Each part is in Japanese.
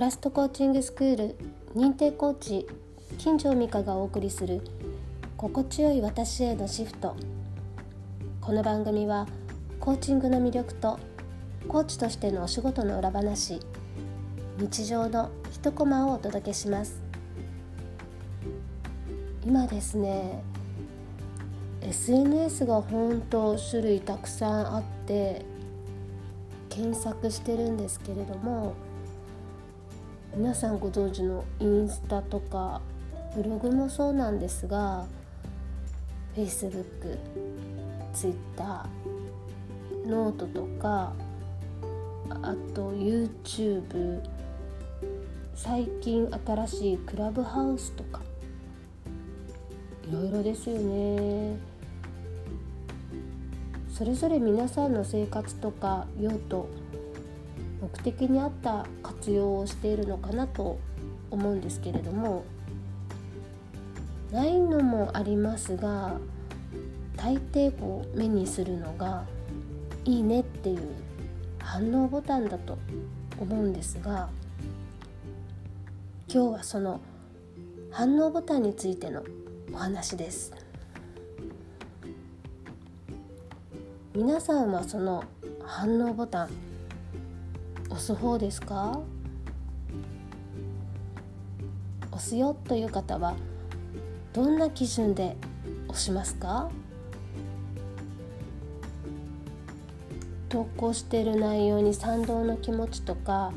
ラストコーチングスクール認定コーチ金城美香がお送りする心地よい私へのシフト。この番組はコーチングの魅力とコーチとしてのお仕事の裏話日常の一コマをお届けします。今ですね SNS が本当種類たくさんあって検索してるんですけれども皆さんご存知のインスタとかブログもそうなんですが Facebook、Twitter、 note とかあと YouTube 最近新しいクラブハウスとかいろいろですよね。それぞれ皆さんの生活とか用途目的に合った活用をしているのかなと思うんですけれどもないのもありますが大抵こう目にするのが「いいね」っていう反応ボタンだと思うんですが今日はその反応ボタンについてのお話です。皆さんはその反応ボタン押す方ですか？押すよという方はどんな基準で押しますか？投稿している内容に賛同の気持ちとか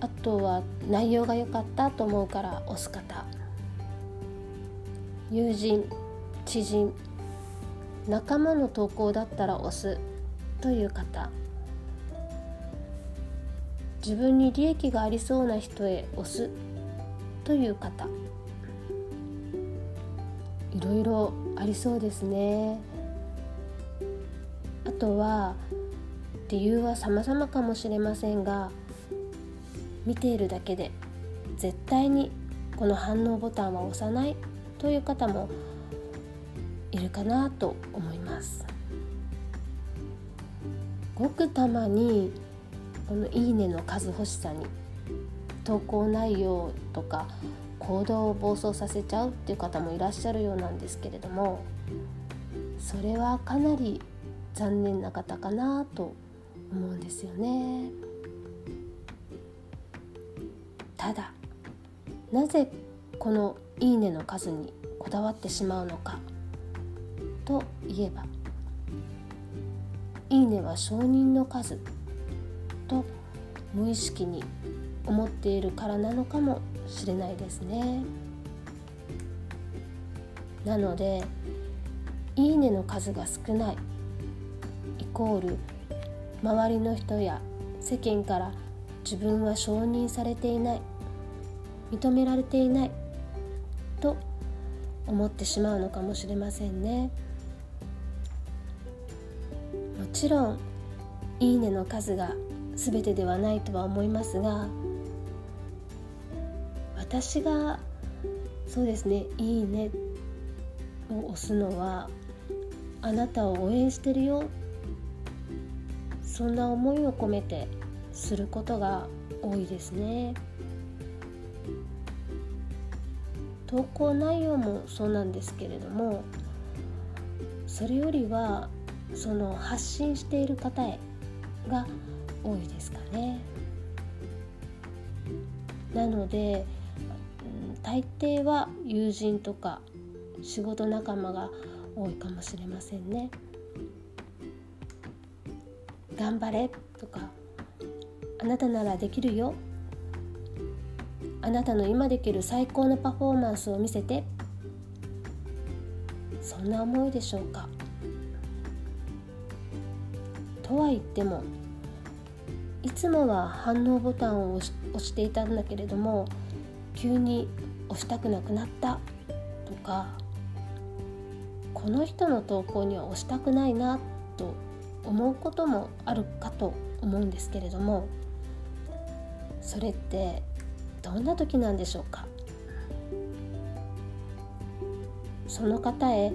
あとは内容が良かったと思うから押す方。友人知人仲間の投稿だったら押すという方。自分に利益がありそうな人へ押す。という方。いろいろありそうですね。あとは理由は様々かもしれませんが見ているだけで絶対にこの反応ボタンは押さない。という方もいるかなと思います。ごくたまにこの「いいね」の数欲しさに投稿内容とか行動を暴走させちゃうっていう方もいらっしゃるようなんですけれどもそれはかなり残念な方かなと思うんですよね。ただなぜこの「いいね」の数にこだわってしまうのかといえば「いいね」は承認の数と無意識に思っているからなのかもしれないですね。なので「いいね」の数が少ないイコール周りの人や世間から自分は承認されていない認められていないと思ってしまうのかもしれませんねも。ちろん「いいね」の数が全てではないとは思いますが私がそうですね「いいね」を押すのはあなたを応援してるよ。そんな思いを込めてすることが多いですね。投稿内容もそうなんですけれどもそれよりはその発信している方へが多いですかね。なので大抵は友人とか仕事仲間が多いかもしれませんね。頑張れとかあなたならできるよあなたの今できる最高のパフォーマンスを見せてそんな思いでしょうかとは言ってもいつもは反応ボタンを押していたんだけれども急に押したくなくなったとかこの人の投稿には押したくないなと思うこともあるかと思うんですけれどもそれってどんな時なんでしょうか？その方へ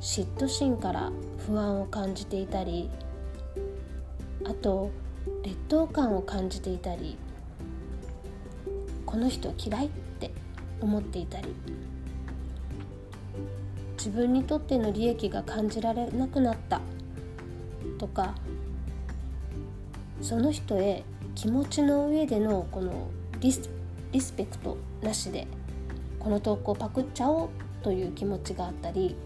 嫉妬心から不安を感じていたりあと劣等感を感じていたりこの人嫌いって思っていたり自分にとっての利益が感じられなくなったとかその人へ気持ちの上でのこのリスリスペクトなしでこの投稿パクっちゃおうという気持ちがあったり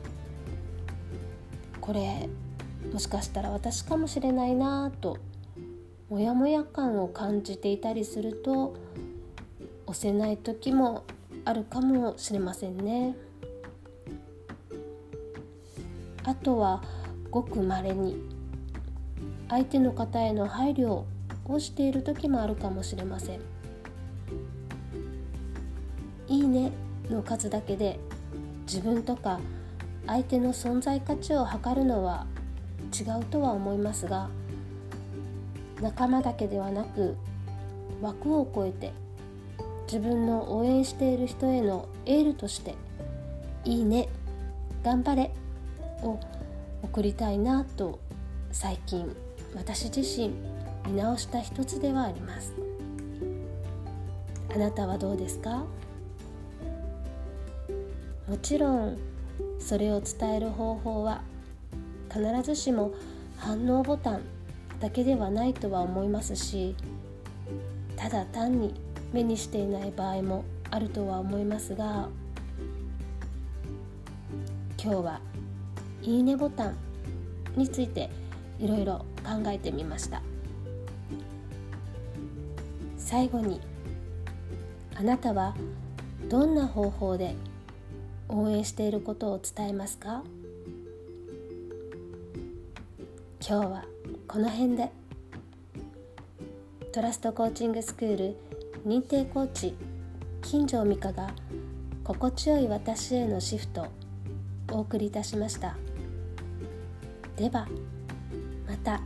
これもしかしたら私かもしれないなとモヤモヤ感を感じていたりすると押せない時もあるかもしれませんね。あとはごくまれに相手の方への配慮をしている時もあるかもしれません。いいねの数だけで自分とか相手の存在価値を測るのは違うとは思いますが仲間だけではなく枠を超えて自分の応援している人へのエールとして「いいね頑張れ」を送りたいなと最近私自身見直した一つではあります。あなたはどうですか？もちろんそれを伝える方法は必ずしも反応ボタンだけではないとは思いますしただ単に目にしていない場合もあるとは思いますが今日はいいねボタンについていろいろ考えてみました。最後にあなたはどんな方法で応援していることを伝えますか？今日はこの辺でトラストコーチングスクール認定コーチ金城美香が心地よい私へのシフトお送りいたしましたではまた。